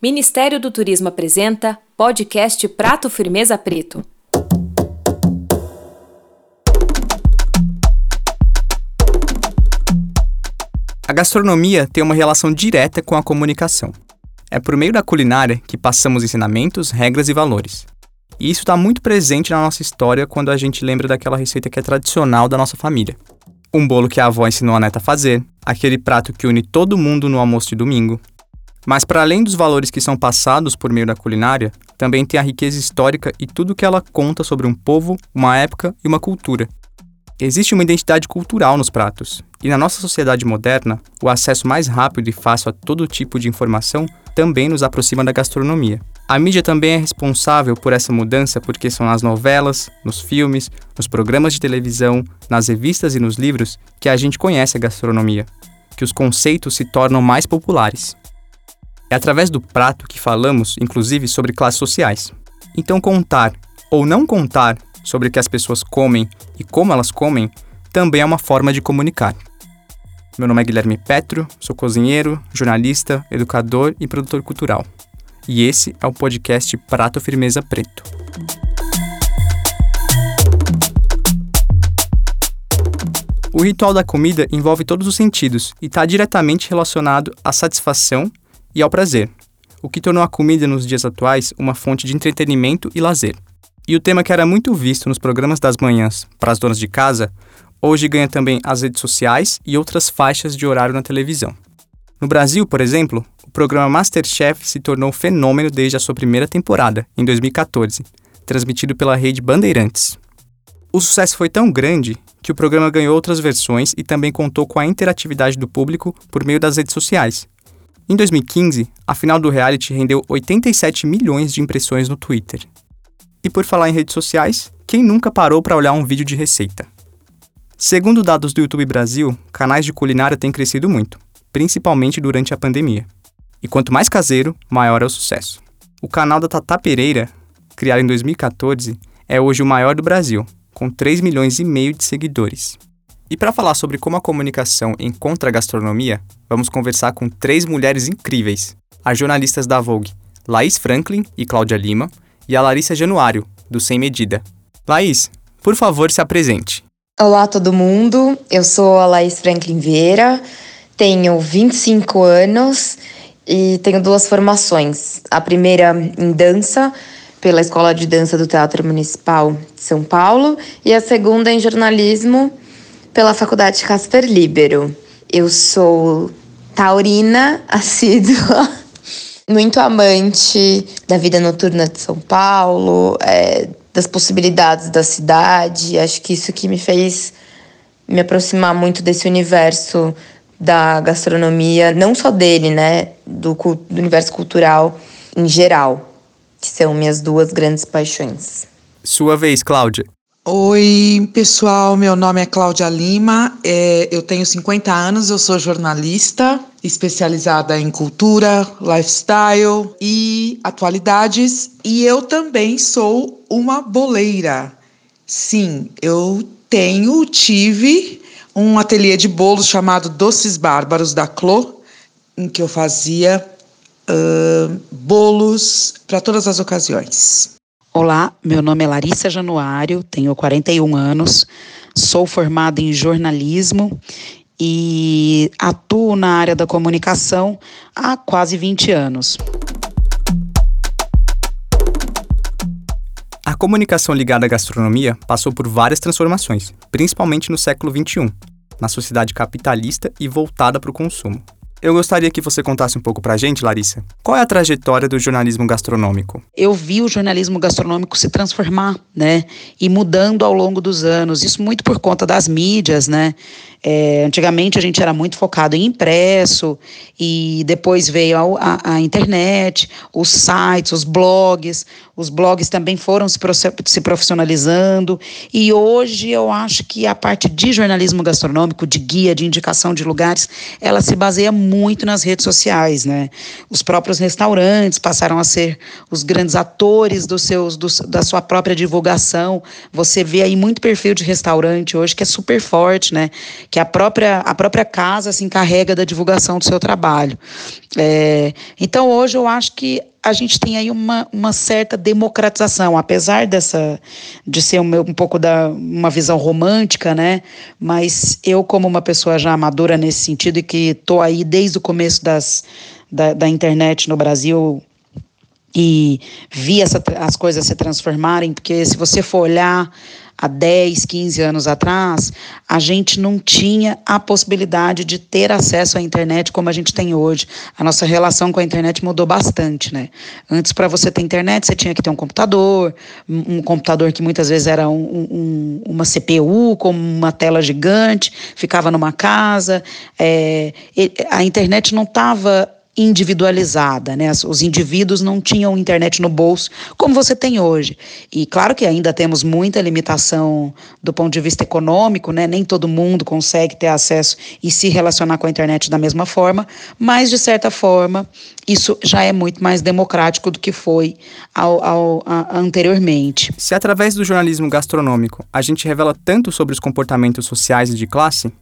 Ministério do Turismo apresenta podcast Prato Firmeza Preto. A gastronomia tem uma relação direta com a comunicação. É por meio da culinária que passamos ensinamentos, regras e valores. E isso está muito presente na nossa história quando a gente lembra daquela receita que é tradicional da nossa família. Um bolo que a avó ensinou a neta a fazer, aquele prato que une todo mundo no almoço de domingo, mas para além dos valores que são passados por meio da culinária, também tem a riqueza histórica e tudo que ela conta sobre um povo, uma época e uma cultura. Existe uma identidade cultural nos pratos, e na nossa sociedade moderna, o acesso mais rápido e fácil a todo tipo de informação também nos aproxima da gastronomia. A mídia também é responsável por essa mudança porque são nas novelas, nos filmes, nos programas de televisão, nas revistas e nos livros que a gente conhece a gastronomia, que os conceitos se tornam mais populares. É através do prato que falamos, inclusive, sobre classes sociais. Então, contar ou não contar sobre o que as pessoas comem e como elas comem também é uma forma de comunicar. Meu nome é Guilherme Petro, sou cozinheiro, jornalista, educador e produtor cultural. E esse é o podcast Prato Firmeza Preto. O ritual da comida envolve todos os sentidos e está diretamente relacionado à satisfação e ao prazer, o que tornou a comida nos dias atuais uma fonte de entretenimento e lazer. E o tema que era muito visto nos programas das manhãs para as donas de casa, hoje ganha também as redes sociais e outras faixas de horário na televisão. No Brasil, por exemplo, o programa Masterchef se tornou um fenômeno desde a sua primeira temporada, em 2014, transmitido pela rede Bandeirantes. O sucesso foi tão grande que o programa ganhou outras versões e também contou com a interatividade do público por meio das redes sociais, em 2015, a final do reality rendeu 87 milhões de impressões no Twitter. E por falar em redes sociais, quem nunca parou para olhar um vídeo de receita? Segundo dados do YouTube Brasil, canais de culinária têm crescido muito, principalmente durante a pandemia. E quanto mais caseiro, maior é o sucesso. O canal da Tata Pereira, criado em 2014, é hoje o maior do Brasil, com 3 milhões e meio de seguidores. E para falar sobre como a comunicação encontra a gastronomia, vamos conversar com três mulheres incríveis: as jornalistas da Vogue, Laís Franklin e Cláudia Lima, e a Larissa Januário, do Sem Medida. Laís, por favor, se apresente. Olá, todo mundo. Eu sou a Laís Franklin Vieira, tenho 25 anos e tenho duas formações. A primeira em dança, pela Escola de Dança do Teatro Municipal de São Paulo, e a segunda em jornalismo pela Faculdade Casper Libero. Eu sou taurina assídua, muito amante da vida noturna de São Paulo, é, das possibilidades da cidade. Acho que isso que me fez me aproximar muito desse universo da gastronomia, não só dele, né, do, do universo cultural em geral, que são minhas duas grandes paixões. Sua vez, Cláudia. Oi, pessoal. Meu nome é Cláudia Lima. É, eu tenho 50 anos, eu sou jornalista especializada em cultura, lifestyle e atualidades. E eu também sou uma boleira. Sim, eu tenho, tive um ateliê de bolos chamado Doces Bárbaros da Clô, em que eu fazia uh, bolos para todas as ocasiões. Olá, meu nome é Larissa Januário, tenho 41 anos, sou formada em jornalismo e atuo na área da comunicação há quase 20 anos. A comunicação ligada à gastronomia passou por várias transformações, principalmente no século XXI, na sociedade capitalista e voltada para o consumo. Eu gostaria que você contasse um pouco pra gente, Larissa. Qual é a trajetória do jornalismo gastronômico? Eu vi o jornalismo gastronômico se transformar, né? E mudando ao longo dos anos. Isso muito por conta das mídias, né? É, antigamente a gente era muito focado em impresso e depois veio a, a, a, internet, os sites, os blogs. Os blogs também foram se, se profissionalizando e hoje eu acho que a parte de jornalismo gastronômico, de guia, de indicação de lugares, ela se baseia muito nas redes sociais, né? Os próprios restaurantes passaram a ser os grandes atores dos seus, dos, da sua própria divulgação. Você vê aí muito perfil de restaurante hoje que é super forte, né? Que a própria, a própria casa se encarrega da divulgação do seu trabalho. É, então, hoje eu acho que a gente tem aí uma, uma certa democratização, apesar dessa de ser um, um pouco da uma visão romântica, né? Mas eu, como uma pessoa já madura nesse sentido e que estou aí desde o começo das, da, da internet no Brasil e vi essa, as coisas se transformarem, porque se você for olhar há 10, 15 anos atrás, a gente não tinha a possibilidade de ter acesso à internet como a gente tem hoje. A nossa relação com a internet mudou bastante, né? Antes, para você ter internet, você tinha que ter um computador, um computador que muitas vezes era um, um, uma CPU com uma tela gigante, ficava numa casa. É, a internet não estava individualizada, né? Os indivíduos não tinham internet no bolso como você tem hoje. E claro que ainda temos muita limitação do ponto de vista econômico, né? Nem todo mundo consegue ter acesso e se relacionar com a internet da mesma forma, mas de certa forma isso já é muito mais democrático do que foi ao, ao, a, anteriormente. Se através do jornalismo gastronômico a gente revela tanto sobre os comportamentos sociais e de classe,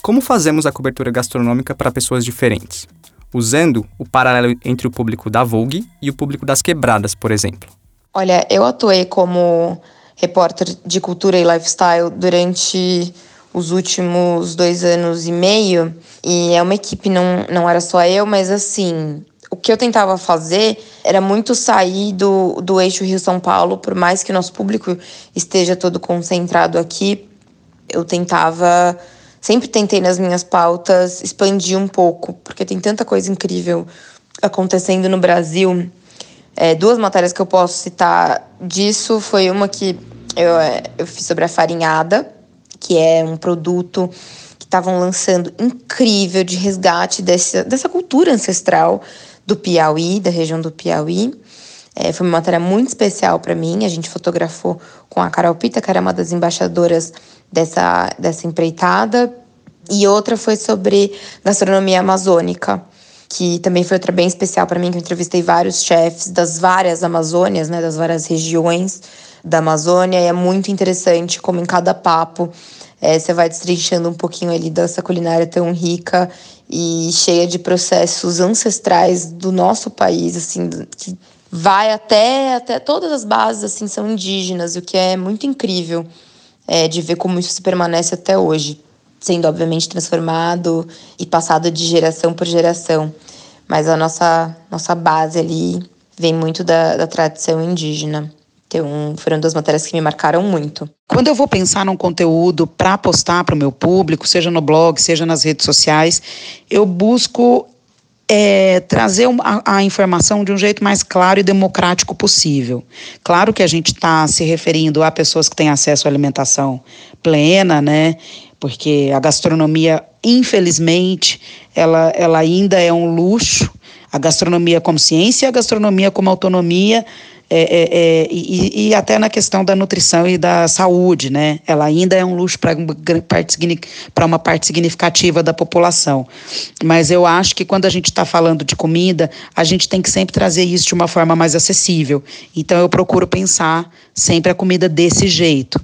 como fazemos a cobertura gastronômica para pessoas diferentes? Usando o paralelo entre o público da Vogue e o público das quebradas, por exemplo? Olha, eu atuei como repórter de cultura e lifestyle durante os últimos dois anos e meio, e é uma equipe, não, não era só eu, mas assim, o que eu tentava fazer era muito sair do, do eixo Rio-São Paulo, por mais que nosso público esteja todo concentrado aqui, eu tentava sempre tentei nas minhas pautas expandir um pouco, porque tem tanta coisa incrível acontecendo no Brasil. É, duas matérias que eu posso citar disso foi uma que eu, é, eu fiz sobre a farinhada, que é um produto que estavam lançando incrível de resgate desse, dessa cultura ancestral do Piauí, da região do Piauí. É, foi uma matéria muito especial para mim. A gente fotografou com a Carol Pita, que era uma das embaixadoras dessa, dessa empreitada. E outra foi sobre gastronomia amazônica, que também foi outra bem especial para mim, que eu entrevistei vários chefes das várias Amazônias, né, das várias regiões da Amazônia. E é muito interessante como em cada papo é, você vai destrinchando um pouquinho ali dessa culinária tão rica e cheia de processos ancestrais do nosso país, assim, que vai até, até todas as bases, assim, são indígenas, o que é muito incrível é, de ver como isso se permanece até hoje, sendo obviamente transformado e passado de geração por geração. Mas a nossa, nossa base ali vem muito da, da tradição indígena. Então, foram duas matérias que me marcaram muito. Quando eu vou pensar num conteúdo para postar para o meu público, seja no blog, seja nas redes sociais, eu busco é, trazer a, a, informação de um jeito mais claro e democrático possível. Claro que a gente está se referindo a pessoas que têm acesso à alimentação plena, né? Porque a gastronomia, infelizmente, ela, ela ainda é um luxo. A gastronomia como ciência e a gastronomia como autonomia é, é, é, e, e, até na questão da nutrição e da saúde, né? Ela ainda é um luxo para uma, parte significativa da população. Mas eu acho que quando a gente está falando de comida, a gente tem que sempre trazer isso de uma forma mais acessível. Então eu procuro pensar sempre a comida desse jeito,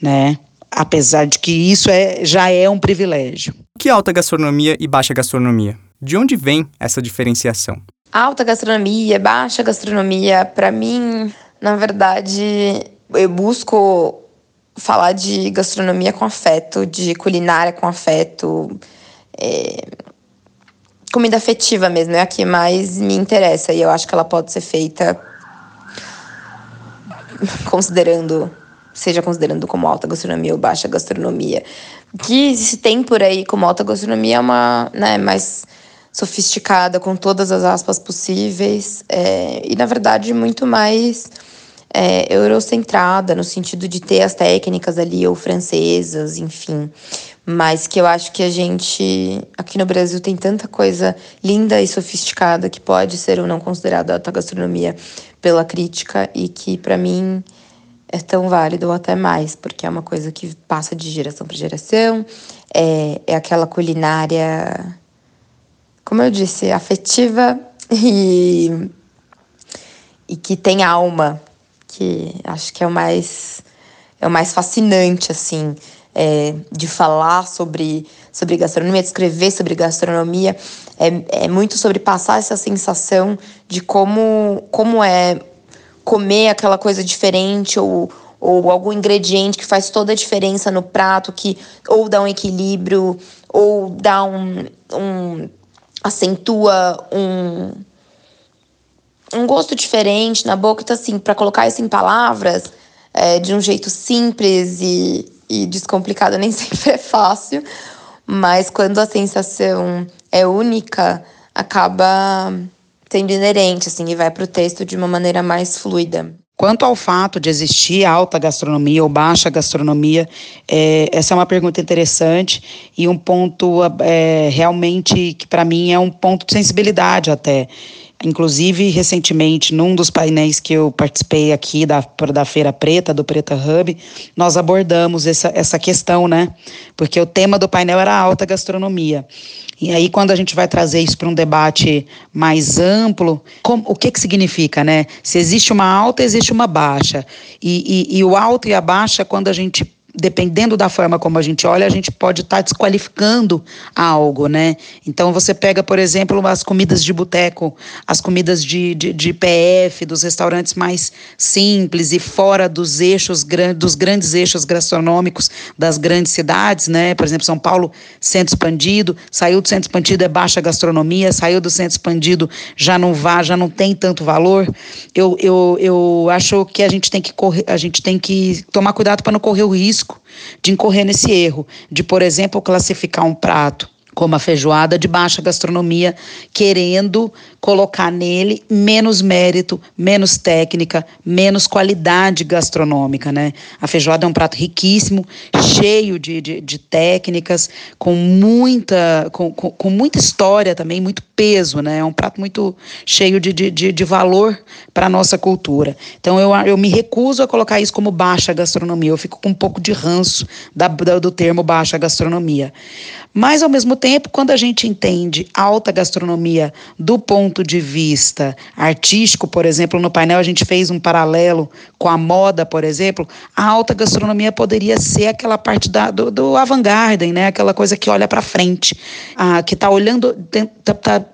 né? Apesar de que isso é, já é um privilégio. Que alta gastronomia e baixa gastronomia? De onde vem essa diferenciação? Alta gastronomia, baixa gastronomia, para mim, na verdade, eu busco falar de gastronomia com afeto, de culinária com afeto, é, comida afetiva mesmo, é a que mais me interessa e eu acho que ela pode ser feita considerando, seja considerando como alta gastronomia ou baixa gastronomia. O que se tem por aí como alta gastronomia é uma, né, mais sofisticada, com todas as aspas possíveis, é, e na verdade muito mais é, eurocentrada, no sentido de ter as técnicas ali, ou francesas, enfim. Mas que eu acho que a gente, aqui no Brasil, tem tanta coisa linda e sofisticada que pode ser ou não considerada alta gastronomia pela crítica, e que para mim é tão válido ou até mais, porque é uma coisa que passa de geração para geração, é, é aquela culinária como eu disse, afetiva e, e que tem alma, que acho que é o mais, é o mais fascinante, assim. é, de falar sobre, sobre gastronomia, de escrever sobre gastronomia, é, é muito sobre passar essa sensação de como, como é comer aquela coisa diferente ou, ou algum ingrediente que faz toda a diferença no prato, que ou dá um equilíbrio, ou dá um. um acentua um, um gosto diferente na boca. Então, assim, para colocar isso em palavras é, de um jeito simples e, e descomplicado nem sempre é fácil, mas quando a sensação é única, acaba sendo inerente, assim, e vai para o texto de uma maneira mais fluida. Quanto ao fato de existir alta gastronomia ou baixa gastronomia, é, essa é uma pergunta interessante e um ponto é, realmente que para mim é um ponto de sensibilidade até. Inclusive, recentemente, num dos painéis que eu participei aqui da, da Feira Preta, do Preta Hub, nós abordamos essa, essa questão, né? Porque o tema do painel era alta gastronomia. E aí, quando a gente vai trazer isso para um debate mais amplo, como, o que, que significa, né? Se existe uma alta, existe uma baixa. E, e, e o alto e a baixa, quando a gente dependendo da forma como a gente olha, a gente pode estar tá desqualificando algo, né? Então você pega, por exemplo, as comidas de boteco, as comidas de, de, de, PF, dos restaurantes mais simples e fora dos eixos, dos grandes eixos gastronômicos das grandes cidades, né? Por exemplo, São Paulo, centro expandido, saiu do centro expandido é baixa gastronomia, saiu do centro expandido já não vá, já não tem tanto valor. Eu, eu, eu acho que a gente tem que correr, a gente tem que tomar cuidado para não correr o risco risco de incorrer nesse erro, de, por exemplo, classificar um prato como a feijoada de baixa gastronomia, querendo colocar nele menos mérito, menos técnica, menos qualidade gastronômica, né? A feijoada é um prato riquíssimo, cheio de, de, de técnicas, com muita, com, com, com, muita história também, muito peso, né? É um prato muito cheio de, de, de valor para a nossa cultura. Então eu, eu me recuso a colocar isso como baixa gastronomia, eu fico com um pouco de ranço da, do termo baixa gastronomia. Mas, ao mesmo tempo, quando a gente entende alta gastronomia do ponto de vista artístico, por exemplo, no painel a gente fez um paralelo com a moda, por exemplo, a alta gastronomia poderia ser aquela parte da, do, do avant-garde, né? aquela coisa que olha para frente, ah, que está olhando, está tá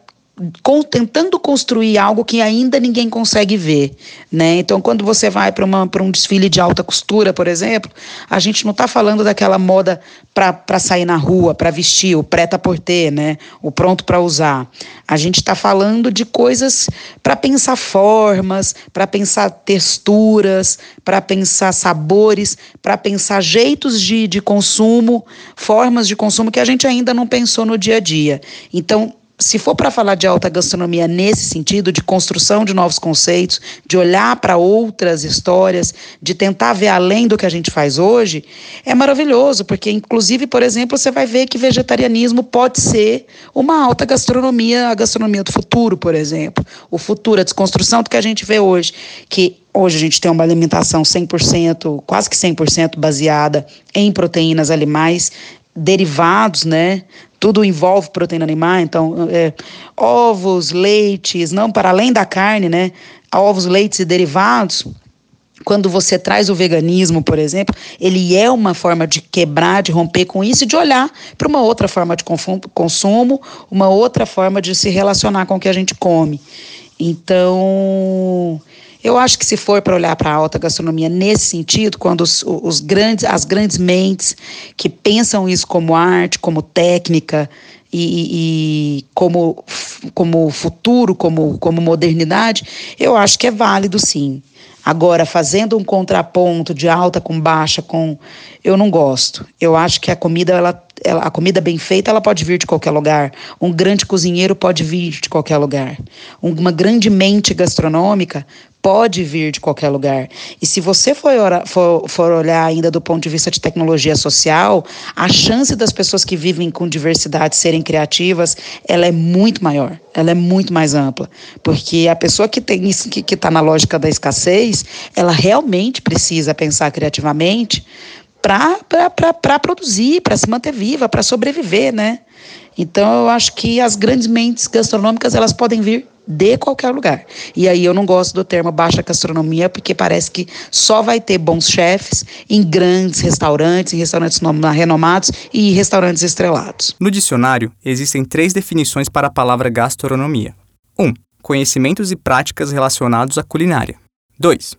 tentando construir algo que ainda ninguém consegue ver, né? Então, quando você vai para um desfile de alta costura, por exemplo, a gente não está falando daquela moda para sair na rua, para vestir, o preta-porter, né? O pronto para usar. A gente está falando de coisas para pensar formas, para pensar texturas, para pensar sabores, para pensar jeitos de, de consumo, formas de consumo que a gente ainda não pensou no dia a dia. Então, se for para falar de alta gastronomia nesse sentido, de construção de novos conceitos, de olhar para outras histórias, de tentar ver além do que a gente faz hoje, é maravilhoso, porque, inclusive, por exemplo, você vai ver que vegetarianismo pode ser uma alta gastronomia, a gastronomia do futuro, por exemplo. O futuro, a desconstrução do que a gente vê hoje, que Hoje a gente tem uma alimentação 100%, quase que 100% baseada em proteínas animais, derivados, né? Tudo envolve proteína animal, então é, ovos, leites, não para além da carne, né? Ovos, leites e derivados. Quando você traz o veganismo, por exemplo, ele é uma forma de quebrar, de romper com isso e de olhar para uma outra forma de consumo, uma outra forma de se relacionar com o que a gente come. Então, eu acho que se for para olhar para a alta gastronomia nesse sentido, quando os, os, grandes, as grandes mentes que pensam isso como arte, como técnica e, e como, como futuro, como, como modernidade, eu acho que é válido sim. Agora, fazendo um contraponto de alta com baixa, com eu não gosto. Eu acho que a comida, ela, ela, a comida bem feita, ela pode vir de qualquer lugar. Um grande cozinheiro pode vir de qualquer lugar. Uma grande mente gastronômica pode vir de qualquer lugar. E se você for, for, for, olhar ainda do ponto de vista de tecnologia social, a chance das pessoas que vivem com diversidade serem criativas, ela é muito maior, ela é muito mais ampla. Porque a pessoa que tem isso, que está na lógica da escassez, ela realmente precisa pensar criativamente para produzir, para se manter viva, para sobreviver, né? Então eu acho que as grandes mentes gastronômicas elas podem vir de qualquer lugar. E aí eu não gosto do termo baixa gastronomia porque parece que só vai ter bons chefes em grandes restaurantes, em restaurantes renomados e restaurantes estrelados. No dicionário existem três definições para a palavra gastronomia. 1. Um, conhecimentos e práticas relacionados à culinária. 2.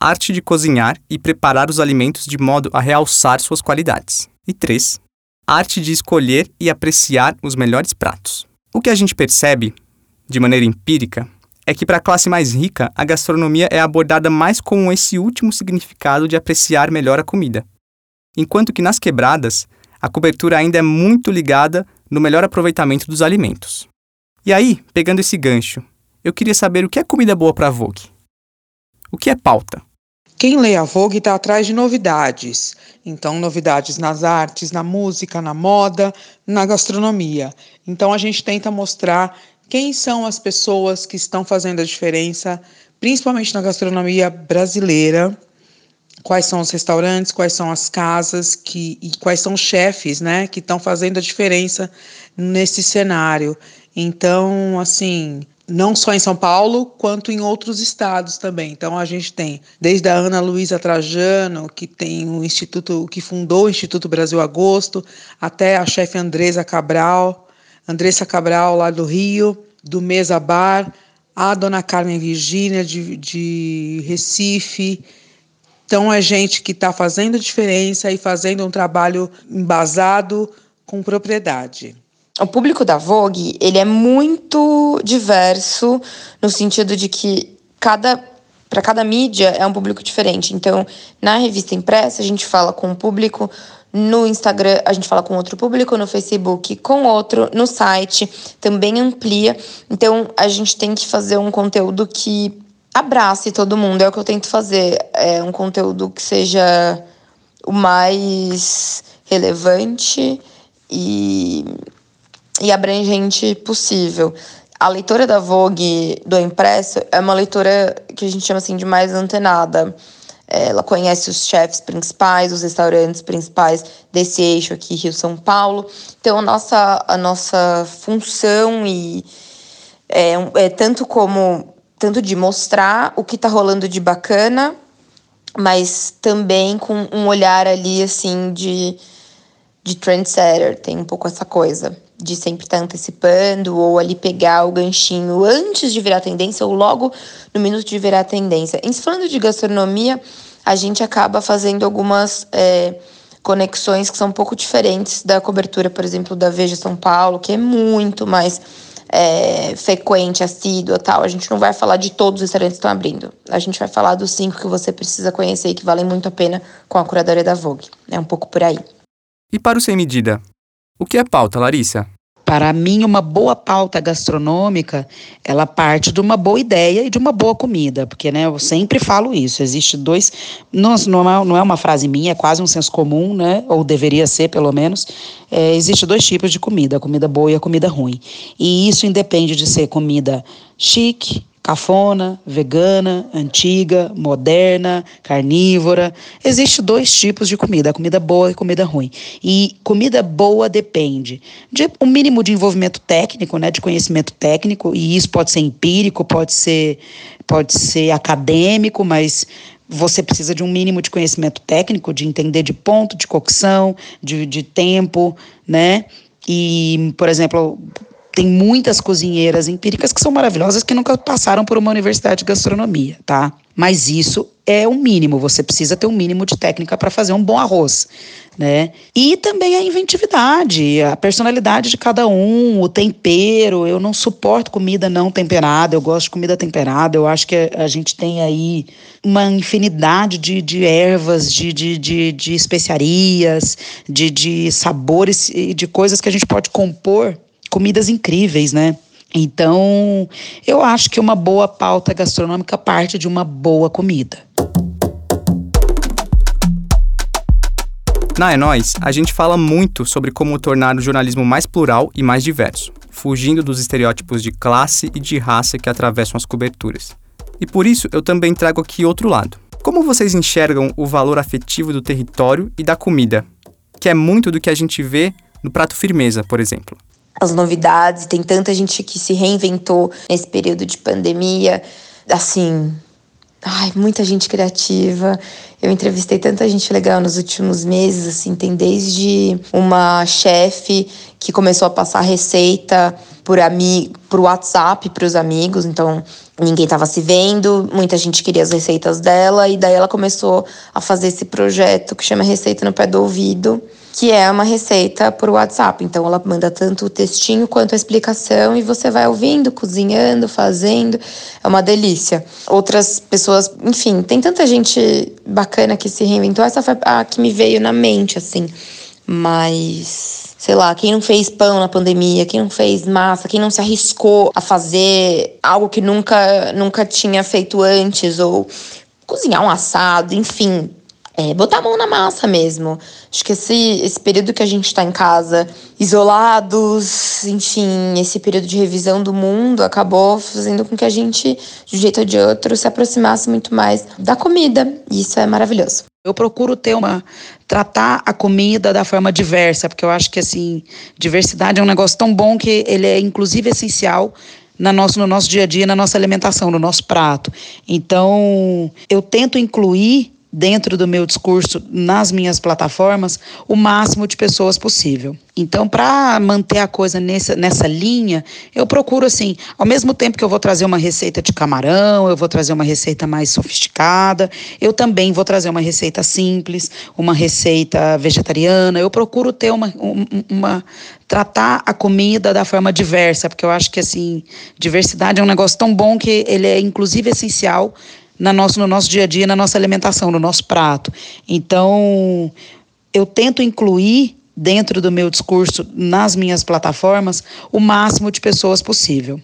Arte de cozinhar e preparar os alimentos de modo a realçar suas qualidades. E 3 arte de escolher e apreciar os melhores pratos. O que a gente percebe, de maneira empírica, é que para a classe mais rica, a gastronomia é abordada mais com esse último significado de apreciar melhor a comida. Enquanto que nas quebradas, a cobertura ainda é muito ligada no melhor aproveitamento dos alimentos. E aí, pegando esse gancho, eu queria saber o que é comida boa para Vogue. O que é pauta? Quem lê a Vogue está atrás de novidades. Então, novidades nas artes, na música, na moda, na gastronomia. Então, a gente tenta mostrar quem são as pessoas que estão fazendo a diferença, principalmente na gastronomia brasileira. Quais são os restaurantes, quais são as casas que, e quais são os chefes né, que estão fazendo a diferença nesse cenário. Então, assim, não só em São Paulo, quanto em outros estados também. Então a gente tem desde a Ana Luísa Trajano, que tem o instituto, que fundou o Instituto Brasil Agosto, até a chefe Andresa Cabral, Andressa Cabral lá do Rio, do Mesa Bar, a dona Carmen Virgínia de, de Recife. Então é gente que está fazendo diferença e fazendo um trabalho embasado com propriedade o público da Vogue, ele é muito diverso no sentido de que cada para cada mídia é um público diferente. Então, na revista impressa, a gente fala com um público, no Instagram a gente fala com outro público, no Facebook com outro, no site também amplia. Então, a gente tem que fazer um conteúdo que abrace todo mundo. É o que eu tento fazer. É um conteúdo que seja o mais relevante e e abrangente possível. A leitora da Vogue do impresso é uma leitora que a gente chama assim de mais antenada. Ela conhece os chefes principais, os restaurantes principais desse eixo aqui, Rio-São Paulo. Então, a nossa, a nossa função e é, é tanto como tanto de mostrar o que está rolando de bacana, mas também com um olhar ali assim de, de trendsetter, tem um pouco essa coisa de sempre estar tá antecipando ou ali pegar o ganchinho antes de virar tendência ou logo no minuto de virar tendência. Em falando de gastronomia, a gente acaba fazendo algumas é, conexões que são um pouco diferentes da cobertura, por exemplo, da Veja São Paulo, que é muito mais é, frequente, assídua tal. A gente não vai falar de todos os restaurantes que estão abrindo. A gente vai falar dos cinco que você precisa conhecer e que valem muito a pena com a curadoria da Vogue. É um pouco por aí. E para o Sem Medida, o que é pauta, Larissa? Para mim, uma boa pauta gastronômica, ela parte de uma boa ideia e de uma boa comida, porque né, eu sempre falo isso. Existe dois, não, é, não é uma frase minha, é quase um senso comum, né? Ou deveria ser, pelo menos. É, existe dois tipos de comida, a comida boa e a comida ruim. E isso independe de ser comida chique, cafona, vegana, antiga, moderna, carnívora. Existem dois tipos de comida, comida boa e comida ruim. E comida boa depende de um mínimo de envolvimento técnico, né, de conhecimento técnico, e isso pode ser empírico, pode ser pode ser acadêmico, mas você precisa de um mínimo de conhecimento técnico, de entender de ponto de cocção, de, de tempo, né? E, por exemplo, tem muitas cozinheiras empíricas que são maravilhosas que nunca passaram por uma universidade de gastronomia, tá? Mas isso é o mínimo, você precisa ter um mínimo de técnica para fazer um bom arroz, né? E também a inventividade, a personalidade de cada um, o tempero. Eu não suporto comida não temperada, eu gosto de comida temperada. Eu acho que a gente tem aí uma infinidade de, de ervas, de, de, de, de especiarias, de, de sabores e de coisas que a gente pode compor comidas incríveis, né? Então, eu acho que uma boa pauta gastronômica parte de uma boa comida. Na É Nós, a gente fala muito sobre como tornar o jornalismo mais plural e mais diverso, fugindo dos estereótipos de classe e de raça que atravessam as coberturas. E por isso eu também trago aqui outro lado. Como vocês enxergam o valor afetivo do território e da comida, que é muito do que a gente vê no prato firmeza, por exemplo? As novidades, tem tanta gente que se reinventou nesse período de pandemia. Assim, ai, muita gente criativa. Eu entrevistei tanta gente legal nos últimos meses, assim, tem desde uma chefe que começou a passar receita por ami por WhatsApp para os amigos, então ninguém estava se vendo, muita gente queria as receitas dela e daí ela começou a fazer esse projeto que chama Receita no Pé do Ouvido, que é uma receita por WhatsApp. Então ela manda tanto o textinho quanto a explicação e você vai ouvindo, cozinhando, fazendo. É uma delícia. Outras pessoas, enfim, tem tanta gente bacana que se reinventou. Essa foi a que me veio na mente, assim. Mas sei lá, quem não fez pão na pandemia, quem não fez massa, quem não se arriscou a fazer algo que nunca, nunca tinha feito antes, ou cozinhar um assado, enfim, é, botar a mão na massa mesmo. Acho que esse, esse período que a gente está em casa, isolados, enfim, esse período de revisão do mundo acabou fazendo com que a gente, de um jeito ou de outro, se aproximasse muito mais da comida. E isso é maravilhoso. Eu procuro ter uma tratar a comida da forma diversa, porque eu acho que assim, diversidade é um negócio tão bom que ele é inclusive essencial na nosso, no nosso dia a dia, na nossa alimentação, no nosso prato. Então, eu tento incluir dentro do meu discurso nas minhas plataformas o máximo de pessoas possível. Então, para manter a coisa nessa, nessa linha, eu procuro assim, ao mesmo tempo que eu vou trazer uma receita de camarão, eu vou trazer uma receita mais sofisticada, eu também vou trazer uma receita simples, uma receita vegetariana. Eu procuro ter uma, uma tratar a comida da forma diversa, porque eu acho que assim, diversidade é um negócio tão bom que ele é inclusive essencial na nosso, no nosso dia a dia, na nossa alimentação, no nosso prato. Então, eu tento incluir dentro do meu discurso, nas minhas plataformas, o máximo de pessoas possível.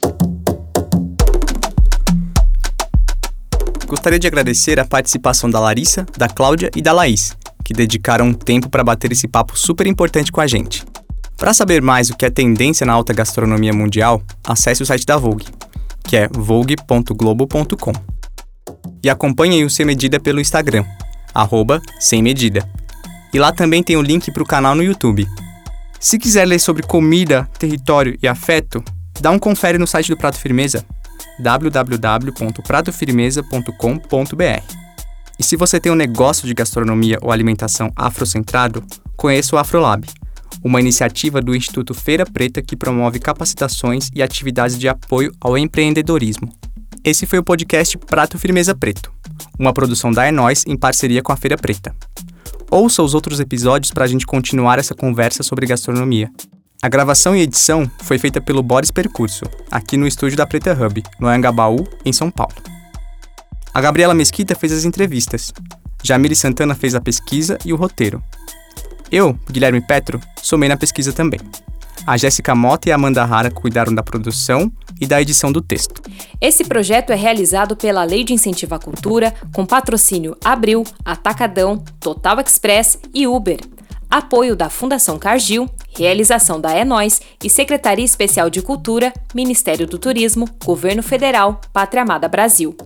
Gostaria de agradecer a participação da Larissa, da Cláudia e da Laís, que dedicaram um tempo para bater esse papo super importante com a gente. Para saber mais o que é tendência na alta gastronomia mundial, acesse o site da Vogue, que é vogue.globo.com e acompanhe o Sem Medida pelo Instagram, arroba Sem Medida. E lá também tem o link para o canal no YouTube. Se quiser ler sobre comida, território e afeto, dá um confere no site do Prato Firmeza, www.pratofirmeza.com.br. E se você tem um negócio de gastronomia ou alimentação afrocentrado, conheça o Afrolab, uma iniciativa do Instituto Feira Preta que promove capacitações e atividades de apoio ao empreendedorismo. Esse foi o podcast Prato Firmeza Preto, uma produção da Nós em parceria com a Feira Preta. Ouça os outros episódios para a gente continuar essa conversa sobre gastronomia. A gravação e edição foi feita pelo Boris Percurso, aqui no estúdio da Preta Hub, no Angabaú, em São Paulo. A Gabriela Mesquita fez as entrevistas. Jamile Santana fez a pesquisa e o roteiro. Eu, Guilherme Petro, somei na pesquisa também. A Jéssica Mota e a Amanda Rara cuidaram da produção e da edição do texto. Esse projeto é realizado pela Lei de Incentivo à Cultura, com patrocínio Abril, Atacadão, Total Express e Uber. Apoio da Fundação Cargill, realização da Nós e Secretaria Especial de Cultura, Ministério do Turismo, Governo Federal, Pátria Amada Brasil.